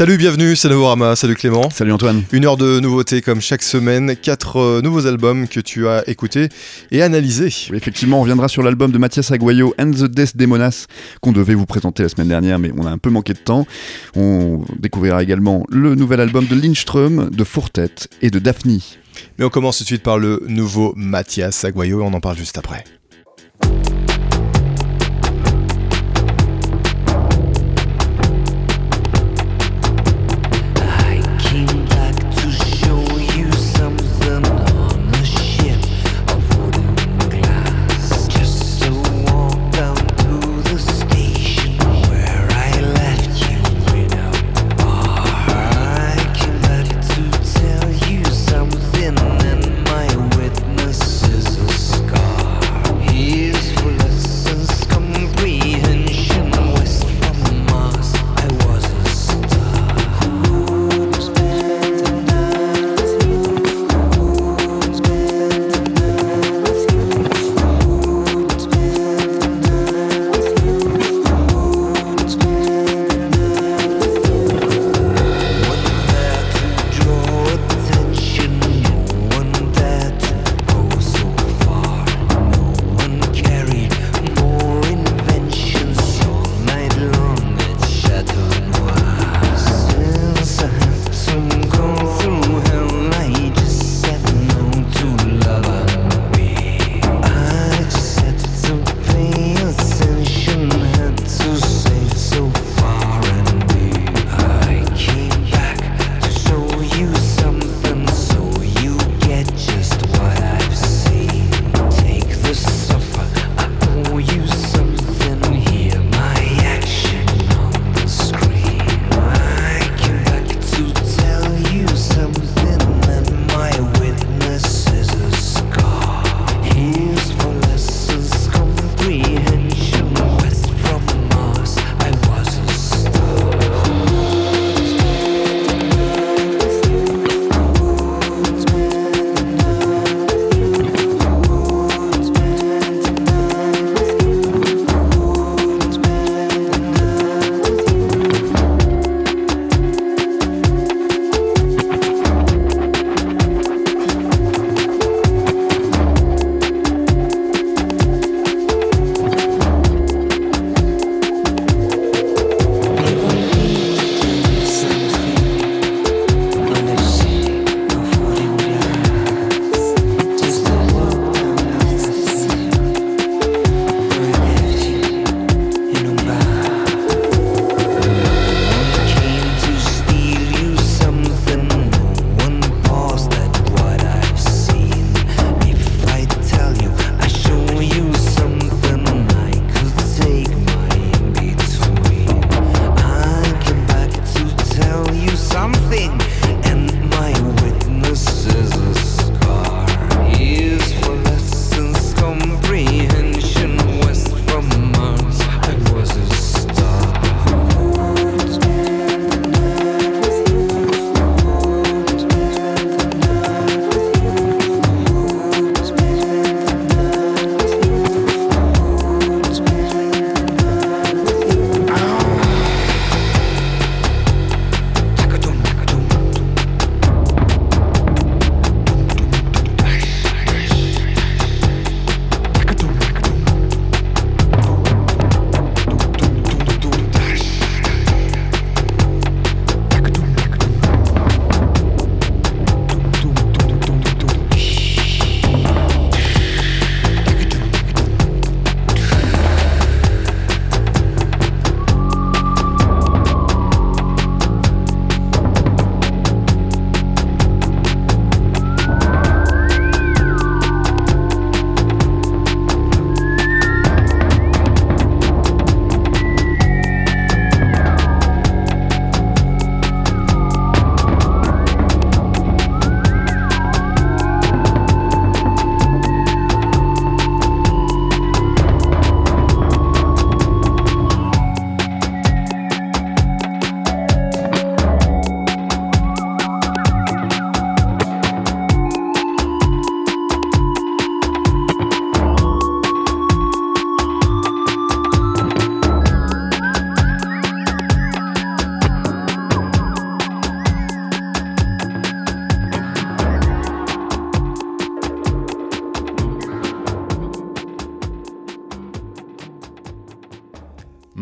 Salut, bienvenue, c'est Novorama, salut Clément. Salut Antoine. Une heure de nouveautés comme chaque semaine, quatre euh, nouveaux albums que tu as écoutés et analysés. Oui, effectivement, on reviendra sur l'album de Mathias Aguayo and the Desdemonas qu'on devait vous présenter la semaine dernière, mais on a un peu manqué de temps. On découvrira également le nouvel album de Lindström, de Fourtet et de Daphne. Mais on commence tout de suite par le nouveau Mathias Aguayo et on en parle juste après.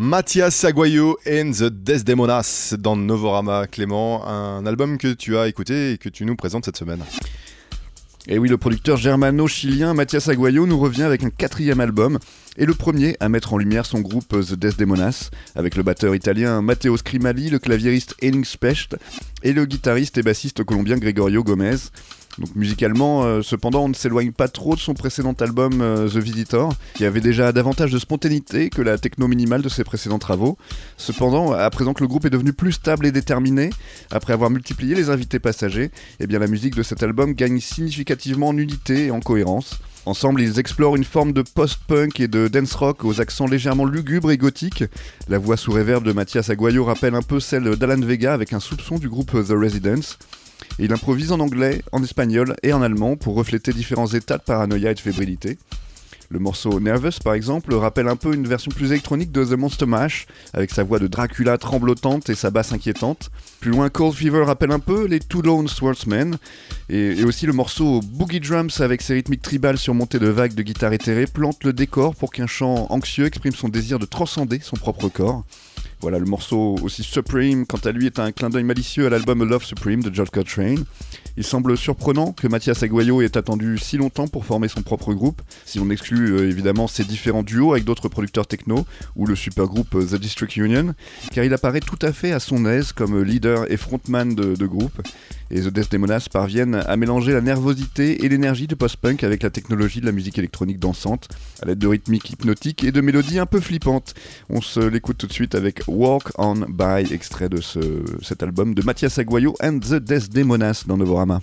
Mathias Aguayo and the Desdemonas dans Novorama. Clément, un album que tu as écouté et que tu nous présentes cette semaine. Et oui, le producteur germano-chilien Mathias Aguayo nous revient avec un quatrième album, et le premier à mettre en lumière son groupe The Desdemonas, avec le batteur italien Matteo Scrimali, le claviériste Henning Specht et le guitariste et bassiste colombien Gregorio Gomez. Donc musicalement, euh, cependant, on ne s'éloigne pas trop de son précédent album euh, The Visitor, qui avait déjà davantage de spontanéité que la techno minimale de ses précédents travaux. Cependant, à présent que le groupe est devenu plus stable et déterminé, après avoir multiplié les invités passagers, eh bien la musique de cet album gagne significativement en unité et en cohérence. Ensemble, ils explorent une forme de post-punk et de dance rock aux accents légèrement lugubres et gothiques. La voix sous réverb de Mathias Aguayo rappelle un peu celle d'Alan Vega avec un soupçon du groupe The Residents il improvise en anglais, en espagnol et en allemand pour refléter différents états de paranoïa et de fébrilité. Le morceau Nervous, par exemple, rappelle un peu une version plus électronique de The Monster Mash, avec sa voix de Dracula tremblotante et sa basse inquiétante. Plus loin, Cold Fever rappelle un peu les Two Lone Swordsmen, et, aussi le morceau Boogie Drums avec ses rythmiques tribales surmontées de vagues de guitare éthérée plante le décor pour qu'un chant anxieux exprime son désir de transcender son propre corps. Voilà, le morceau aussi Supreme, quant à lui, est un clin d'œil malicieux à l'album Love Supreme de George Coltrane. Il semble surprenant que Mathias Aguayo ait attendu si longtemps pour former son propre groupe, si on exclut euh, évidemment ses différents duos avec d'autres producteurs techno ou le supergroupe euh, The District Union, car il apparaît tout à fait à son aise comme leader et frontman de groupe et The Desdemonas parviennent à mélanger la nervosité et l'énergie du post-punk avec la technologie de la musique électronique dansante, à l'aide de rythmiques hypnotiques et de mélodies un peu flippantes. On se l'écoute tout de suite avec Walk On By, extrait de cet album de Mathias Aguayo and The Desdemonas dans Novorama.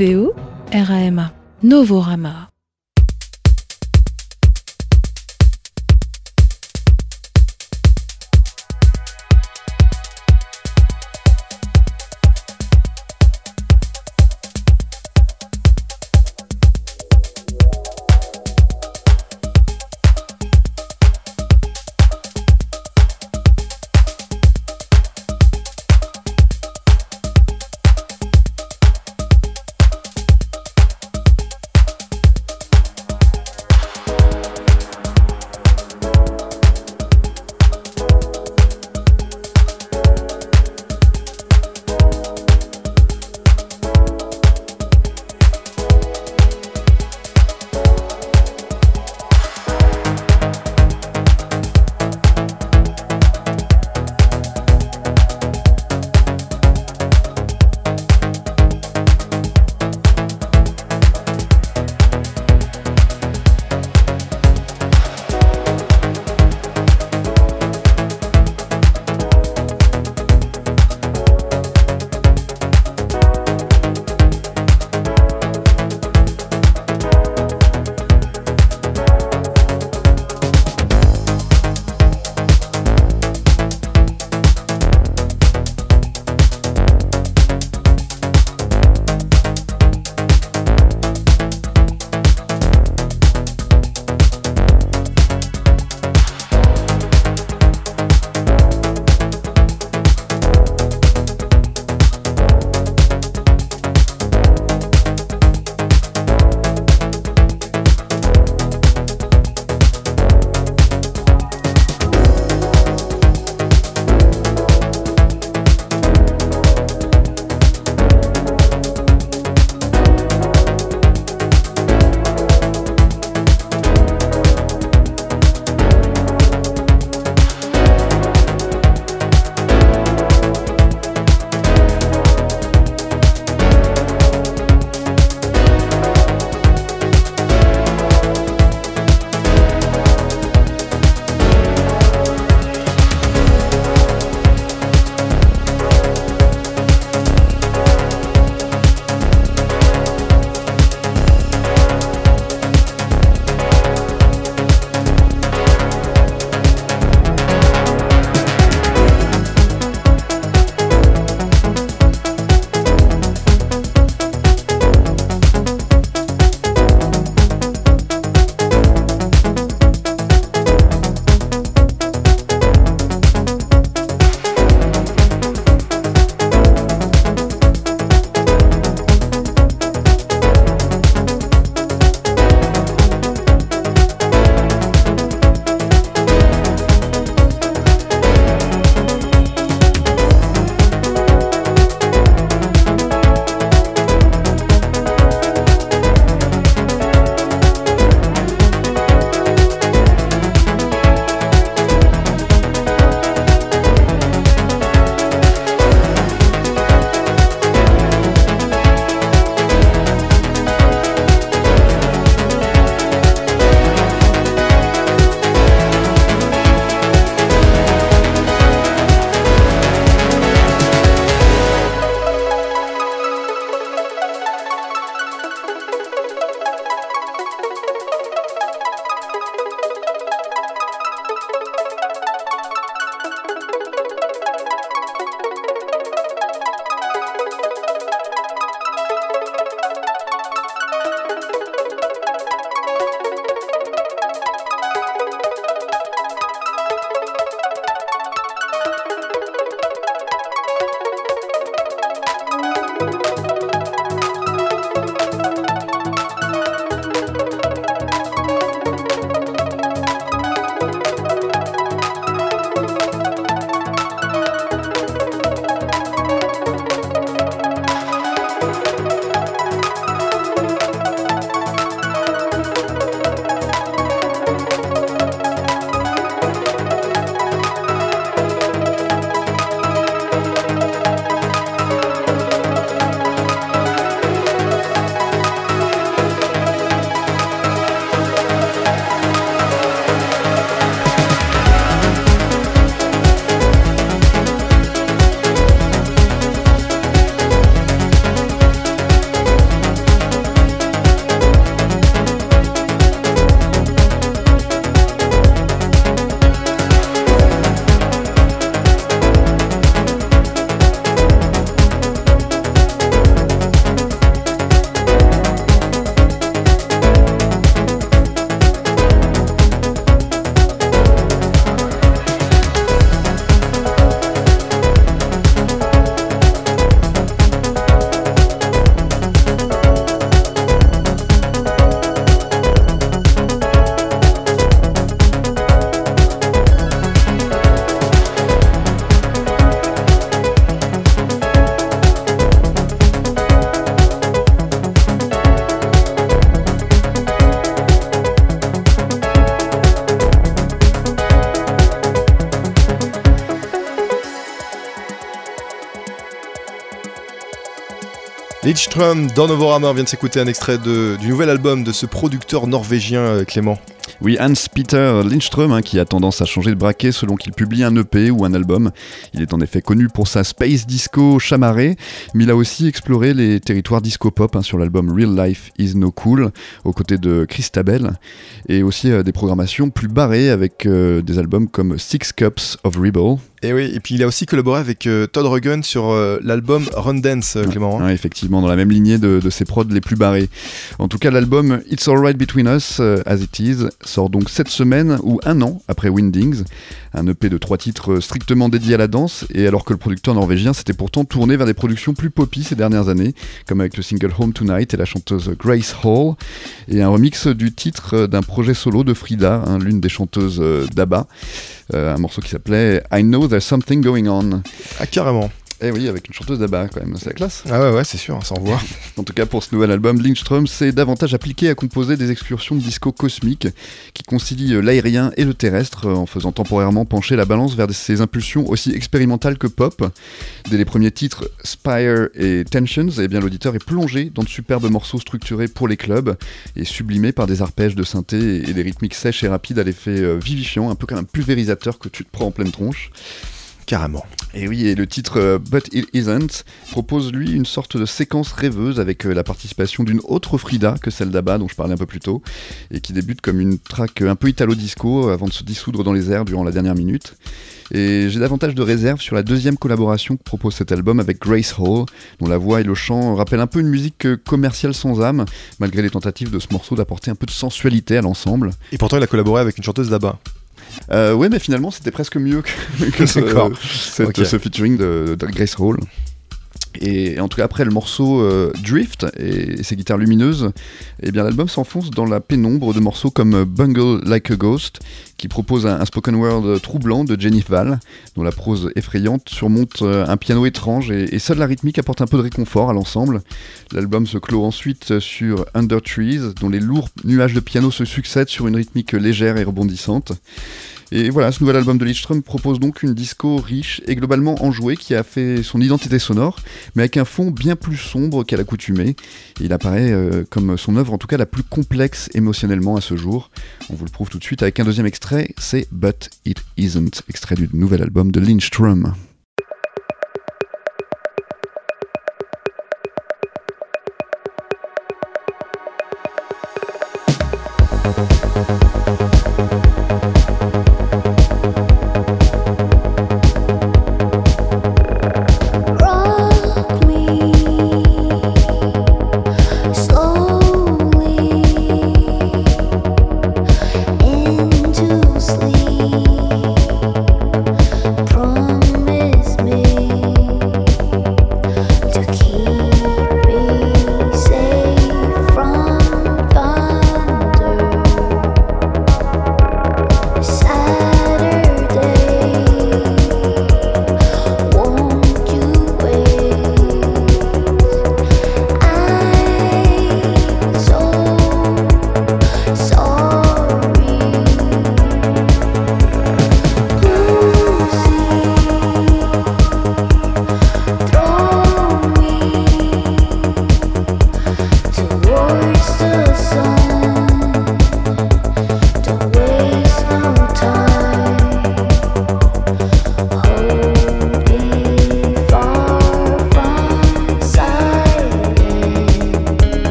NOVO, RAMA, Novorama. Lidström dans Novorama, vient de s'écouter un extrait du nouvel album de ce producteur norvégien euh, Clément. Oui, Hans-Peter Lindström, hein, qui a tendance à changer de braquet selon qu'il publie un EP ou un album. Il est en effet connu pour sa space disco chamarrée, mais il a aussi exploré les territoires disco-pop hein, sur l'album Real Life Is No Cool, aux côtés de Christabel, et aussi euh, des programmations plus barrées avec euh, des albums comme Six Cups of Rebel, et oui, et puis il a aussi collaboré avec euh, Todd Rundgren sur euh, l'album Run Dance, euh, Clément. Hein. Effectivement, dans la même lignée de, ses prods les plus barrés. En tout cas, l'album It's Alright Between Us, As It Is, sort donc cette semaine ou un an après Windings, un EP de trois titres strictement dédiés à la danse, et alors que le producteur norvégien s'était pourtant tourné vers des productions plus poppy ces dernières années, comme avec le single Home Tonight et la chanteuse Grace Hall, et un remix du titre d'un projet solo de Frida, hein, l'une des chanteuses d'ABBA. Un morceau qui s'appelait I Know There's Something Going On. Ah, carrément. Eh oui, avec une chanteuse d'ABBA quand même, c'est la classe. Ah ouais, ouais, c'est sûr, ça envoie. en tout cas, pour ce nouvel album, Lindström s'est davantage appliqué à composer des excursions de disco cosmiques qui concilient euh, l'aérien et le terrestre euh, en faisant temporairement pencher la balance vers ses impulsions aussi expérimentales que pop. Dès les premiers titres, Spire et Tensions, eh bien l'auditeur est plongé dans de superbes morceaux structurés pour les clubs et sublimés par des arpèges de synthé et des rythmiques sèches et rapides à l'effet vivifiant, un peu comme un pulvérisateur que tu te prends en pleine tronche. Carrément. Et oui, et le titre euh, But It Isn't propose lui une sorte de séquence rêveuse avec euh, la participation d'une autre Frida que celle d'Abba dont je parlais un peu plus tôt, et qui débute comme une track un peu italo-disco avant de se dissoudre dans les airs durant la dernière minute. Et j'ai davantage de réserves sur la deuxième collaboration que propose cet album avec Grace Hall, dont la voix et le chant rappellent un peu une musique euh, commerciale sans âme, malgré les tentatives de ce morceau d'apporter un peu de sensualité à l'ensemble. Et pourtant, il a collaboré avec une chanteuse d'Abba. Euh, ouais, mais finalement, c'était presque mieux que, que ce, cette, ce, featuring de, de Grace Hall. Et en tout cas, après le morceau euh, Drift et, ses guitares lumineuses, eh bien l'album s'enfonce dans la pénombre de morceaux comme Bungle Like a Ghost, qui propose un, un, spoken word troublant de Jenny Val, dont la prose effrayante surmonte euh, un piano étrange et, et seule la rythmique apporte un peu de réconfort à l'ensemble. L'album se clôt ensuite sur Under Trees, dont les lourds nuages de piano se succèdent sur une rythmique légère et rebondissante. Et voilà, ce nouvel album de Lidström propose donc une disco riche et globalement enjouée qui a fait son identité sonore, mais avec un fond bien plus sombre qu'à l'accoutumée. Il apparaît euh, comme son œuvre en tout cas la plus complexe émotionnellement à ce jour. On vous le prouve tout de suite avec un deuxième extrait, c'est But It Isn't, extrait du nouvel album de Lindström.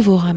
Tovora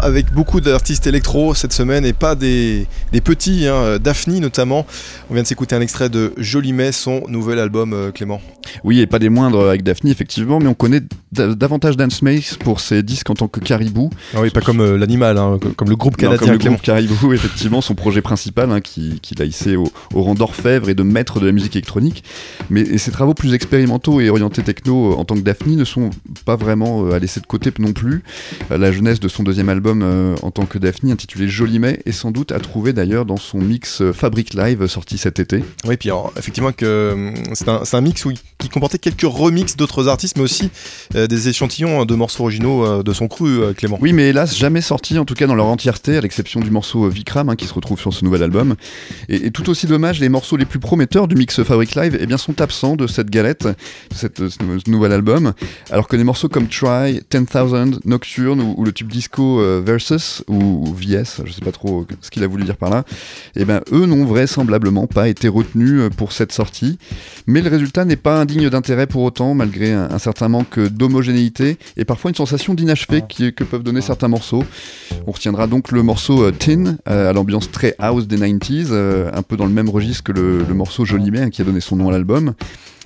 Avec beaucoup d'artistes électro cette semaine et pas des, petits, hein, Daphne notamment. On vient de s'écouter un extrait de Jolimet, son nouvel album, euh, Clément. Oui, et pas des moindres avec Daphne, effectivement, mais on connaît davantage Dance Mace pour ses disques en tant que caribou. Ah oui, pas comme euh, l'animal, hein, comme le groupe canadien. comme le groupe caribou, effectivement, son projet principal hein, qui, qui l'a hissé au, rang d'orfèvre et de maître de la musique électronique. Mais ses travaux plus expérimentaux et orientés techno euh, en tant que Daphne ne sont pas vraiment à laisser de côté non plus. La jeunesse de son deuxième album en tant que Daphne, intitulé Jolimet, est sans doute à trouver d'ailleurs dans son mix Fabric Live sorti cet été. Oui, puis effectivement que hum, c'est un, un, mix qui comportait quelques remixes d'autres artistes, mais aussi euh, des échantillons de morceaux originaux euh, de son cru, euh, Clément. Oui, mais hélas, jamais sorti, en tout cas dans leur entièreté, à l'exception du morceau Vikram, hein, qui se retrouve sur ce nouvel album. Et, tout aussi dommage, les morceaux les plus prometteurs du mix Fabric Live eh bien, sont absents de cette galette, de cette, ce nouvel album, alors que des morceaux comme Try, 10,000, Nocturne ou, le tube disco Versus ou, VS, je sais pas trop ce qu'il a voulu dire par là, et eh ben eux n'ont vraisemblablement pas été retenus pour cette sortie. Mais le résultat n'est pas indigne d'intérêt pour autant, malgré un, certain manque d'homogénéité et parfois une sensation d'inachevé que peuvent donner certains morceaux. On retiendra donc le morceau euh, Tin, euh, à l'ambiance très house des 90s, euh, un peu dans le même registre que le, morceau Jolimet, hein, qui a donné son nom à l'album.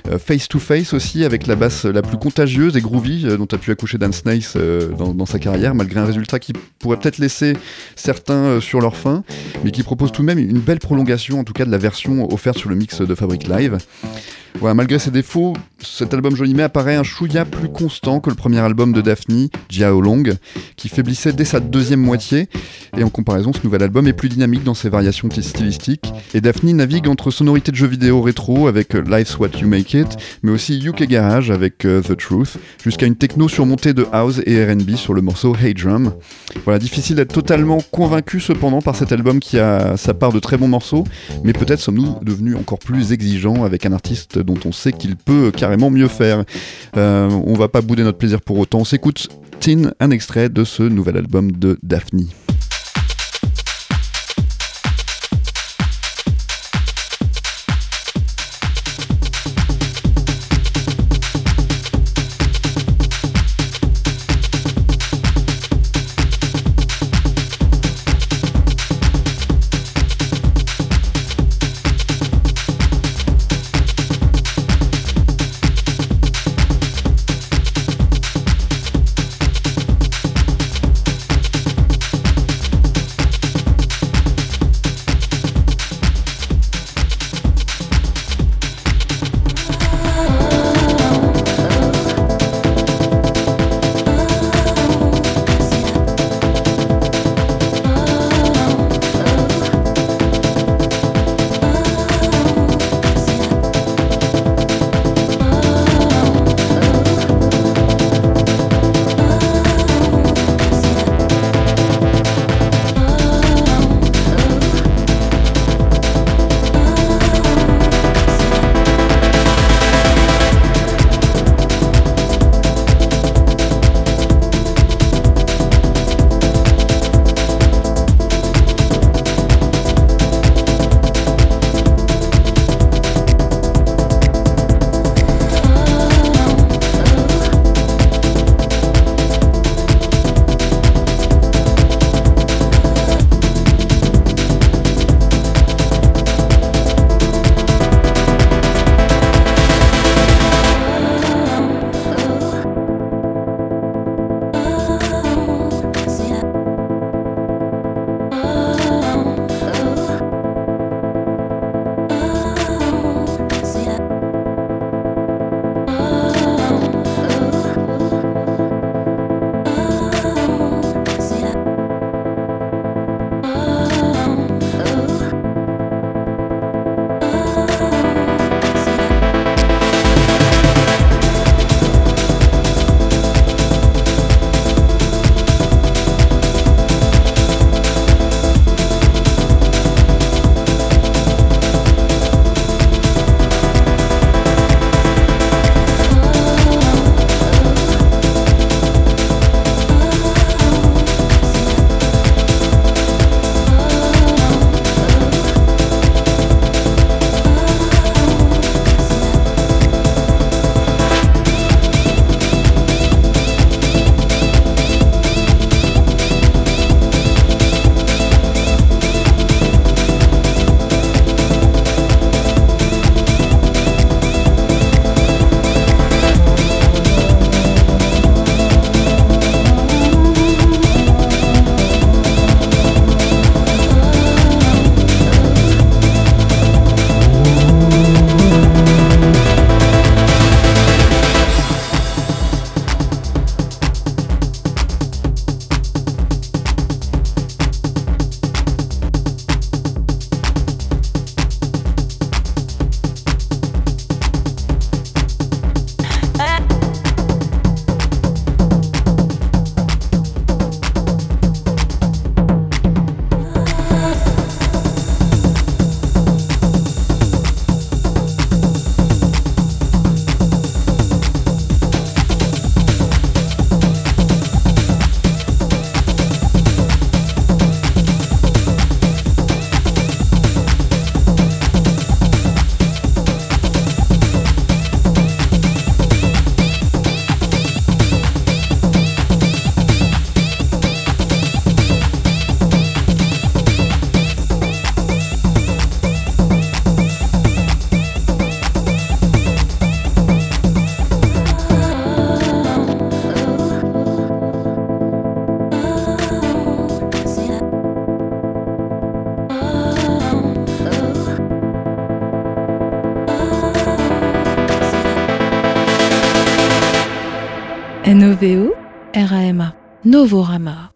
Euh, face to Face aussi, avec la basse la plus contagieuse et groovy euh, dont a pu accoucher Dan Snaith euh, dans, dans, sa carrière, malgré un résultat qui pourrait peut-être laisser certains sur leur faim, mais qui propose tout de même une belle prolongation, en tout cas de la version offerte sur le mix de Fabric Live. Voilà, malgré ses défauts, cet album Jolimé apparaît un chouïa plus constant que le premier album de Daphne, Jiao Long, qui faiblissait dès sa deuxième moitié. Et en comparaison, ce nouvel album est plus dynamique dans ses variations stylistiques. Et Daphne navigue entre sonorités de jeux vidéo rétro avec Life's What You Make It, mais aussi UK Garage avec uh, The Truth, jusqu'à une techno surmontée de house et RB sur le morceau Hey Drum. Voilà, difficile d'être totalement convaincu cependant par cet album qui a sa part de très bons morceaux, mais peut-être sommes-nous devenus encore plus exigeants avec un artiste dont on sait qu'il peut carrément mieux faire. Euh, on va pas bouder notre plaisir pour autant. On s'écoute Tin, un extrait de ce nouvel album de Daphne. Novorama.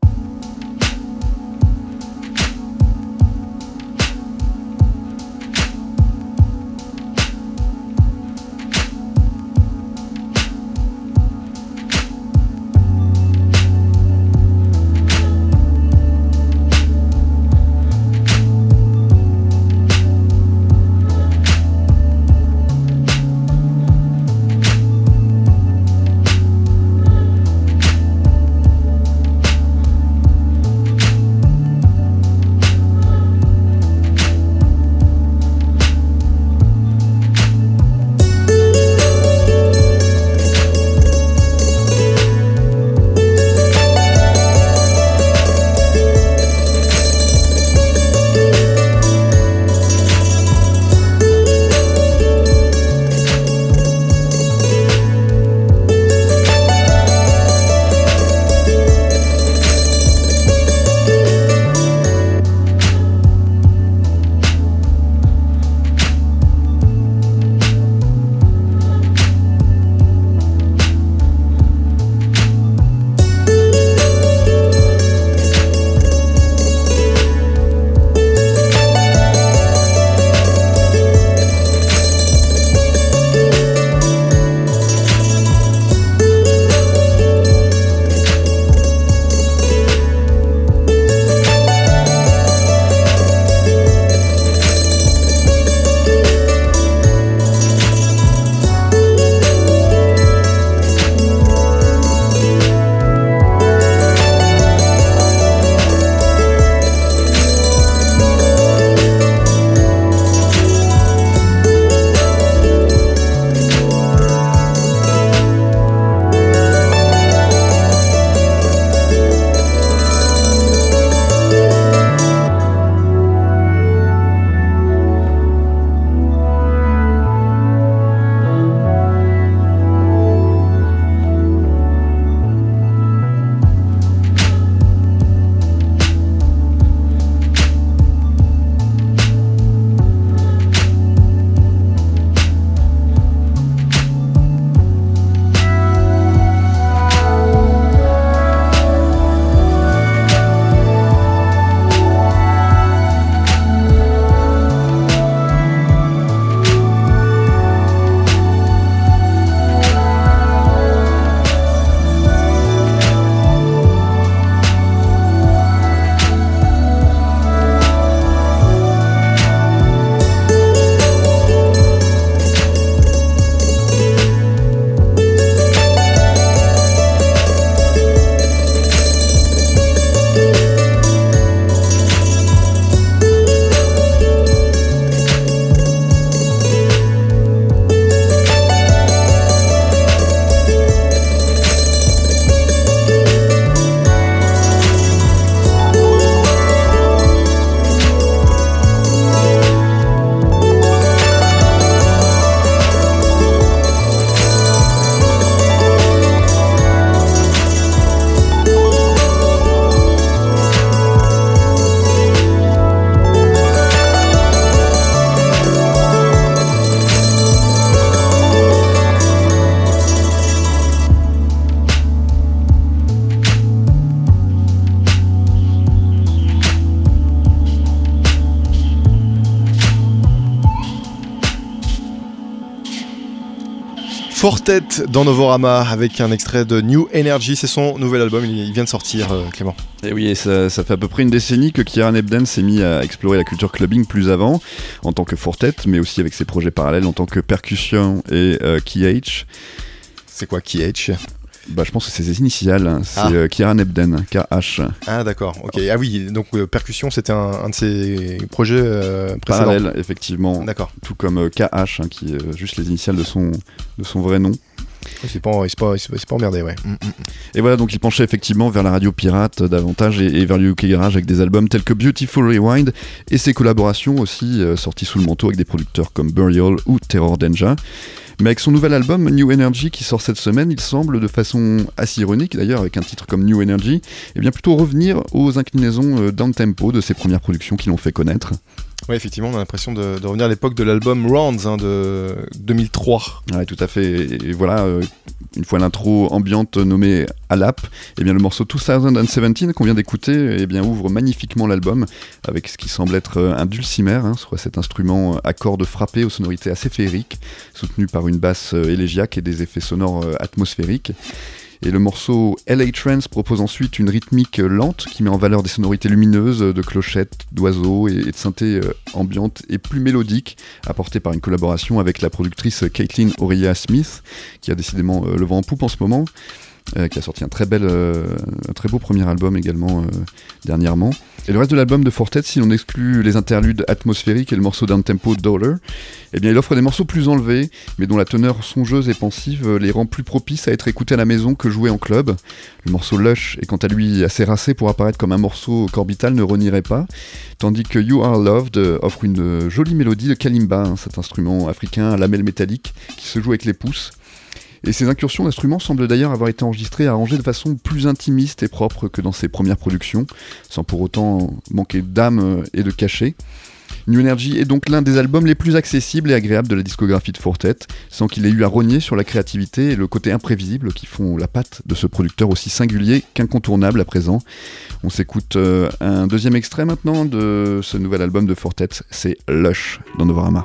Fortet dans Novorama avec un extrait de New Energy, c'est son nouvel album, il vient de sortir euh, Clément. Et oui, et ça, ça, fait à peu près une décennie que Kieran Ebden s'est mis à explorer la culture clubbing plus avant, en tant que Fortet, mais aussi avec ses projets parallèles en tant que Percussion et euh, KH. C'est quoi KH bah, je pense que c'est ses initiales. Hein. C'est ah. Euh, Kieran Ebden, KH. Ah, d'accord. Ok. Ah oui, donc euh, Percussion, c'était un, de ses projets euh, Parallèles, effectivement. D'accord. Tout comme KH, hein, qui est juste les initiales de son, de son vrai nom. C'est pas, pas, pas, emmerdé, ouais. Mm, mm, mm. Et voilà, donc il penchait effectivement vers la radio pirate davantage et, vers le UK Garage avec des albums tels que Beautiful Rewind et ses collaborations aussi sorties sous le manteau avec des producteurs comme Burial ou Terror Danger. Mais avec son nouvel album New Energy qui sort cette semaine, il semble de façon assez ironique d'ailleurs avec un titre comme New Energy, et eh bien plutôt revenir aux inclinaisons euh, down tempo de ses premières productions qui l'ont fait connaître. Oui, effectivement, on a l'impression de, revenir à l'époque de l'album Rounds hein, de 2003. Ouais, tout à fait. Et, voilà, euh, Une fois l'intro ambiante nommée Alap, eh bien le morceau 2017 qu'on vient d'écouter eh bien ouvre magnifiquement l'album avec ce qui semble être un dulcimer, hein, soit cet instrument à cordes frappées aux sonorités assez féeriques, soutenu par une basse élégiaque et des effets sonores atmosphériques. Et le morceau LA Trance propose ensuite une rythmique lente qui met en valeur des sonorités lumineuses de clochettes, d'oiseaux et de synthés euh, ambiantes et plus mélodiques, apportées par une collaboration avec la productrice Caitlin Aurelia Smith, qui a décidément euh, le vent en poupe en ce moment. Euh, qui a sorti un très, bel, un très beau premier album également dernièrement. Et le reste de l'album de Fortet, si l'on exclut les interludes atmosphériques et le morceau d'un tempo Dollar, eh bien il offre des morceaux plus enlevés, mais dont la teneur songeuse et pensive les rend plus propices à être écoutés à la maison que joués en club. Le morceau Lush est quant à lui assez racé pour apparaître comme un morceau qu'Orbital ne renierait pas, tandis que You Are Loved offre une jolie mélodie de kalimba, hein, cet instrument africain à lamelles métalliques qui se joue avec les pouces. Et ces incursions d'instruments semblent d'ailleurs avoir été enregistrées et arrangées de façon plus intimiste et propre que dans ses premières productions, sans pour autant manquer d'âme et de cachet. New Energy est donc l'un des albums les plus accessibles et agréables de la discographie de Fortet, sans qu'il ait eu à rogner sur la créativité et le côté imprévisible qui font la patte de ce producteur aussi singulier qu'incontournable à présent. On s'écoute euh, un deuxième extrait maintenant de ce nouvel album de Fortet, c'est Lush dans Novorama.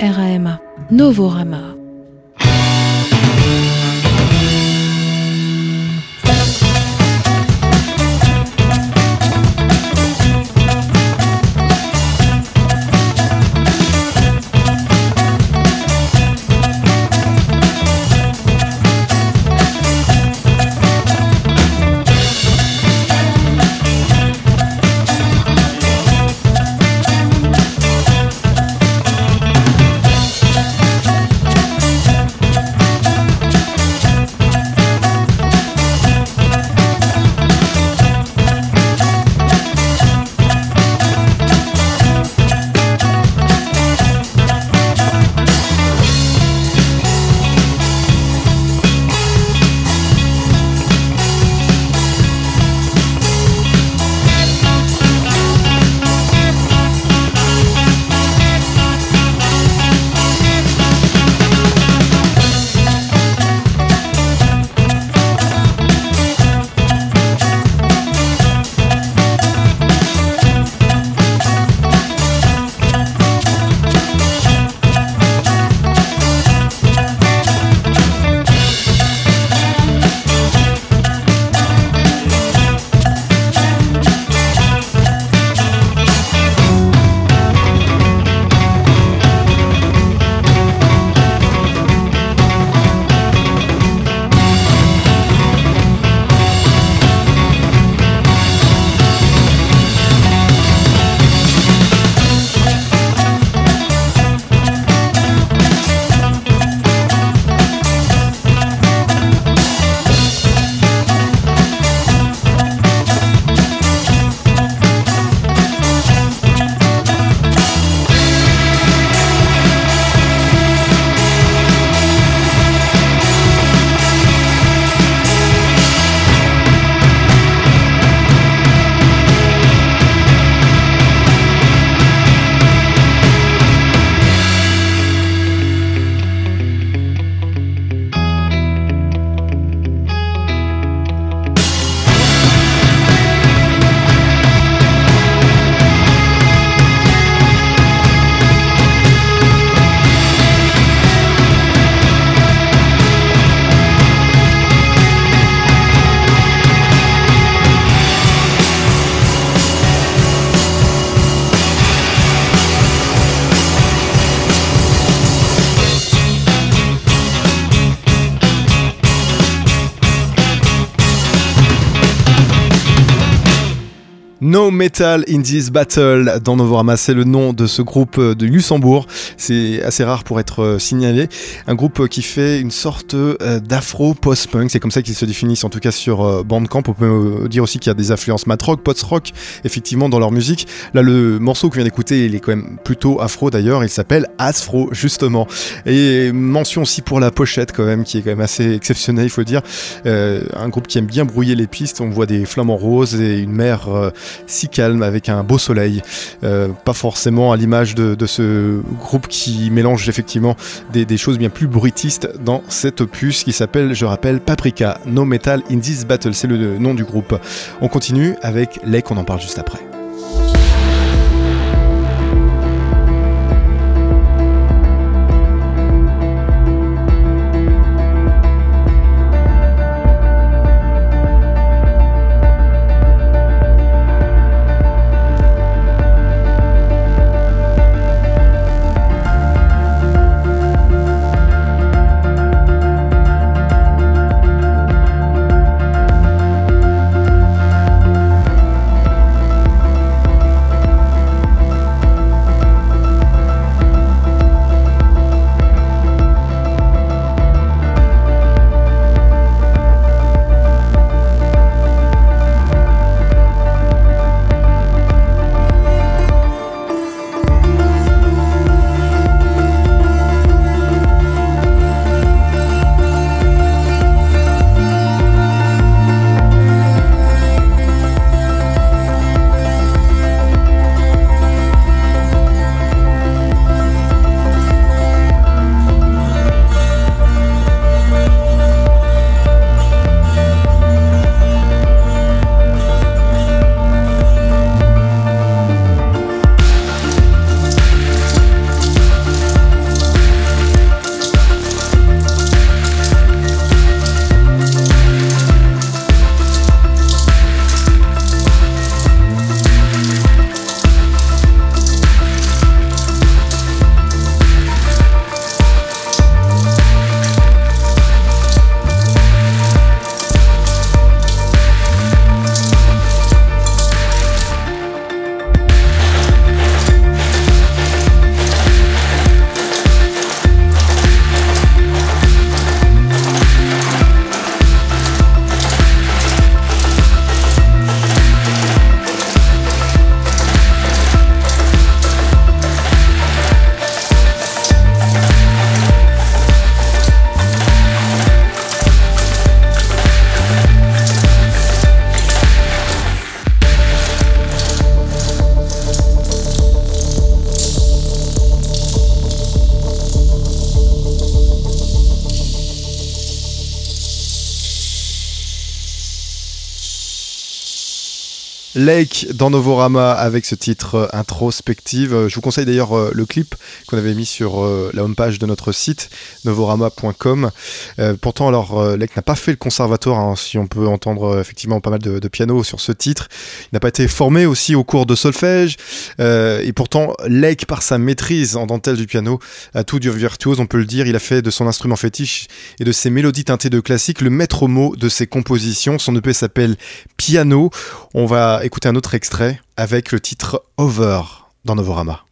RAMA, Novorama. Metal in this Battle dans Novorama, c'est le nom de ce groupe de Luxembourg. C'est assez rare pour être euh, signalé. Un groupe qui fait une sorte euh, d'afro post-punk, c'est comme ça qu'ils se définissent en tout cas sur euh, Bandcamp. On peut dire aussi qu'il y a des influences mat-rock, post-rock, effectivement, dans leur musique. Là, le morceau qu'on vient d'écouter, il est quand même plutôt afro d'ailleurs. Il s'appelle Asfro, justement. Et mention aussi pour la pochette, quand même, qui est quand même assez exceptionnelle, il faut dire. un groupe qui aime bien brouiller les pistes. On voit des flamants roses et une mer si avec un beau soleil. Euh, pas forcément à l'image de, ce groupe qui mélange effectivement des, choses bien plus bruitistes dans cet opus qui s'appelle, je rappelle, Paprika, No Metal in Battle, c'est le nom du groupe. On continue avec Lake, on en parle juste après. Lake dans Novorama avec ce titre introspective. Je vous conseille d'ailleurs le clip qu'on avait mis sur la homepage de notre site novorama.com. pourtant, alors, Lake n'a pas fait le conservatoire, hein, si on peut entendre effectivement pas mal de, de piano sur ce titre. Il n'a pas été formé aussi au cours de solfège. et pourtant, Lake, par sa maîtrise en dentelle du piano, a tout du virtuose, on peut le dire. Il a fait de son instrument fétiche et de ses mélodies teintées de classique le maître mot de ses compositions. Son EP s'appelle Piano. On va écouter un autre extrait avec le titre Over dans Novorama.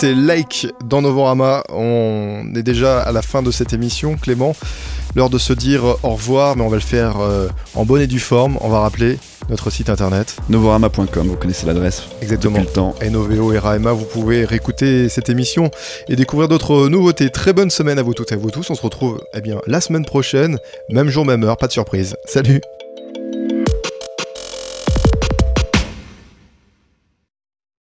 C'était Like dans Novorama. On est déjà à la fin de cette émission, Clément. L'heure de se dire au revoir, mais on va le faire euh, en bonne et due forme. On va rappeler notre site internet. Novorama.com, vous connaissez l'adresse. Exactement. le temps. Novo et Raema, vous pouvez réécouter cette émission et découvrir d'autres nouveautés. Très bonne semaine à vous toutes et à vous tous. On se retrouve eh bien, la semaine prochaine, même jour, même heure, pas de surprise. Salut